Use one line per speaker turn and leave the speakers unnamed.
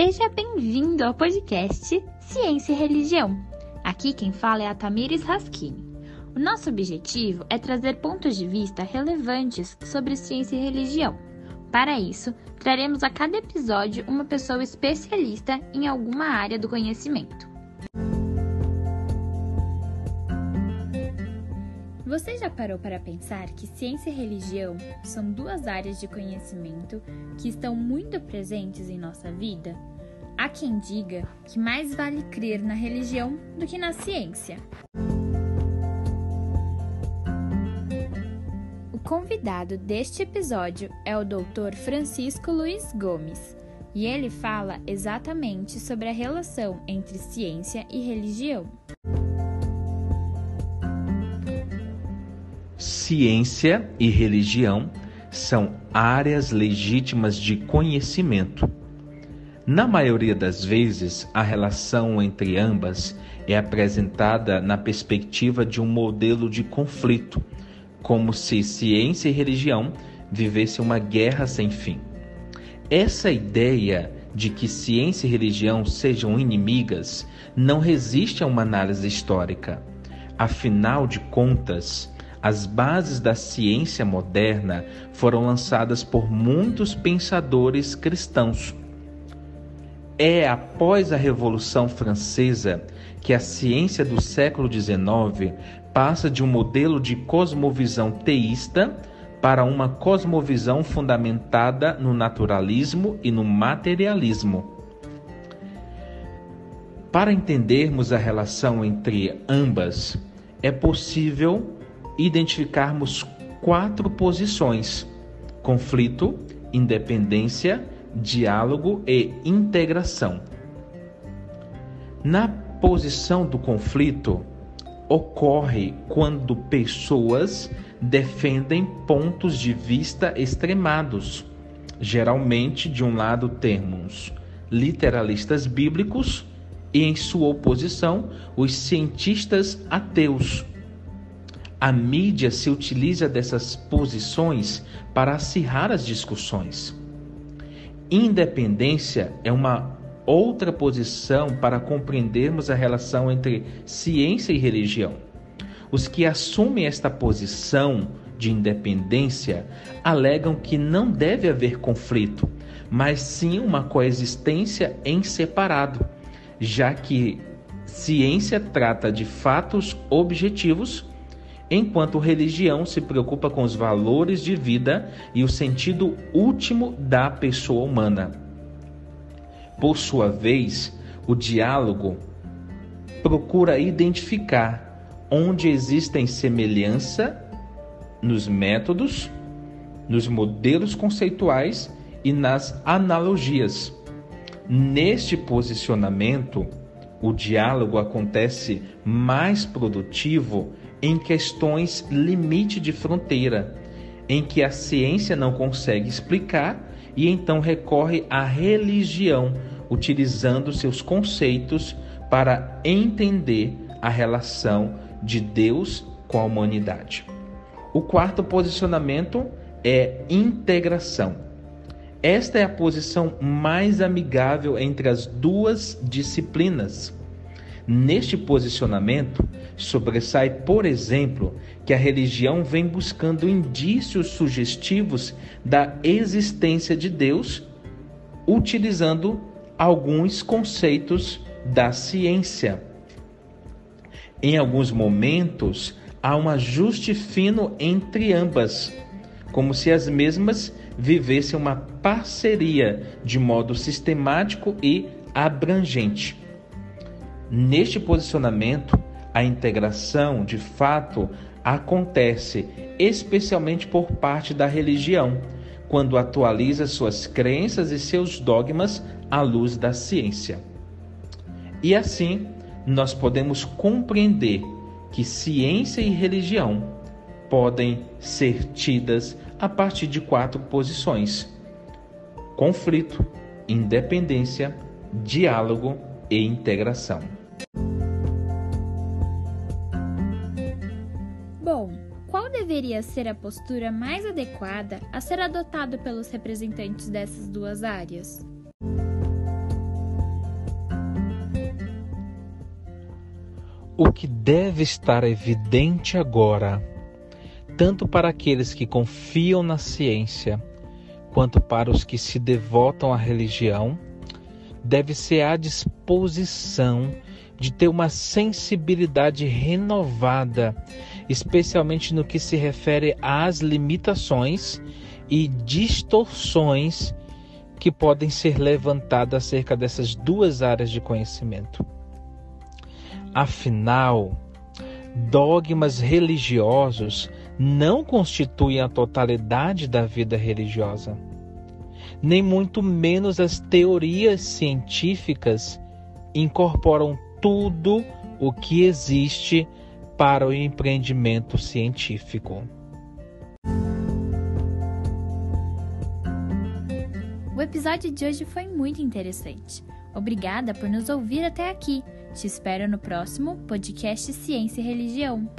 Seja bem-vindo ao podcast Ciência e Religião. Aqui quem fala é a Tamires Raschini. O nosso objetivo é trazer pontos de vista relevantes sobre ciência e religião. Para isso, traremos a cada episódio uma pessoa especialista em alguma área do conhecimento. Você já parou para pensar que ciência e religião são duas áreas de conhecimento que estão muito presentes em nossa vida? Há quem diga que mais vale crer na religião do que na ciência. O convidado deste episódio é o Dr. Francisco Luiz Gomes, e ele fala exatamente sobre a relação entre ciência e religião.
Ciência e religião são áreas legítimas de conhecimento. Na maioria das vezes, a relação entre ambas é apresentada na perspectiva de um modelo de conflito, como se ciência e religião vivessem uma guerra sem fim. Essa ideia de que ciência e religião sejam inimigas não resiste a uma análise histórica. Afinal de contas, as bases da ciência moderna foram lançadas por muitos pensadores cristãos. É após a Revolução Francesa que a ciência do século XIX passa de um modelo de cosmovisão teísta para uma cosmovisão fundamentada no naturalismo e no materialismo. Para entendermos a relação entre ambas, é possível identificarmos quatro posições: conflito, independência, diálogo e integração. Na posição do conflito, ocorre quando pessoas defendem pontos de vista extremados. Geralmente, de um lado, temos literalistas bíblicos e, em sua oposição, os cientistas ateus a mídia se utiliza dessas posições para acirrar as discussões. Independência é uma outra posição para compreendermos a relação entre ciência e religião. Os que assumem esta posição de independência alegam que não deve haver conflito, mas sim uma coexistência em separado, já que ciência trata de fatos objetivos enquanto religião se preocupa com os valores de vida e o sentido último da pessoa humana. Por sua vez, o diálogo procura identificar onde existem semelhança nos métodos, nos modelos conceituais e nas analogias. Neste posicionamento, o diálogo acontece mais produtivo em questões limite de fronteira, em que a ciência não consegue explicar e então recorre à religião, utilizando seus conceitos para entender a relação de Deus com a humanidade. O quarto posicionamento é integração. Esta é a posição mais amigável entre as duas disciplinas. Neste posicionamento, sobressai, por exemplo, que a religião vem buscando indícios sugestivos da existência de Deus, utilizando alguns conceitos da ciência. Em alguns momentos, há um ajuste fino entre ambas, como se as mesmas vivessem uma parceria de modo sistemático e abrangente. Neste posicionamento, a integração, de fato, acontece especialmente por parte da religião, quando atualiza suas crenças e seus dogmas à luz da ciência. E assim, nós podemos compreender que ciência e religião podem ser tidas a partir de quatro posições: conflito, independência, diálogo e integração.
Bom, qual deveria ser a postura mais adequada a ser adotada pelos representantes dessas duas áreas?
O que deve estar evidente agora, tanto para aqueles que confiam na ciência, quanto para os que se devotam à religião, deve ser a disposição de ter uma sensibilidade renovada, especialmente no que se refere às limitações e distorções que podem ser levantadas acerca dessas duas áreas de conhecimento. Afinal, dogmas religiosos não constituem a totalidade da vida religiosa, nem muito menos as teorias científicas incorporam tudo o que existe para o empreendimento científico.
O episódio de hoje foi muito interessante. Obrigada por nos ouvir até aqui. Te espero no próximo podcast Ciência e Religião.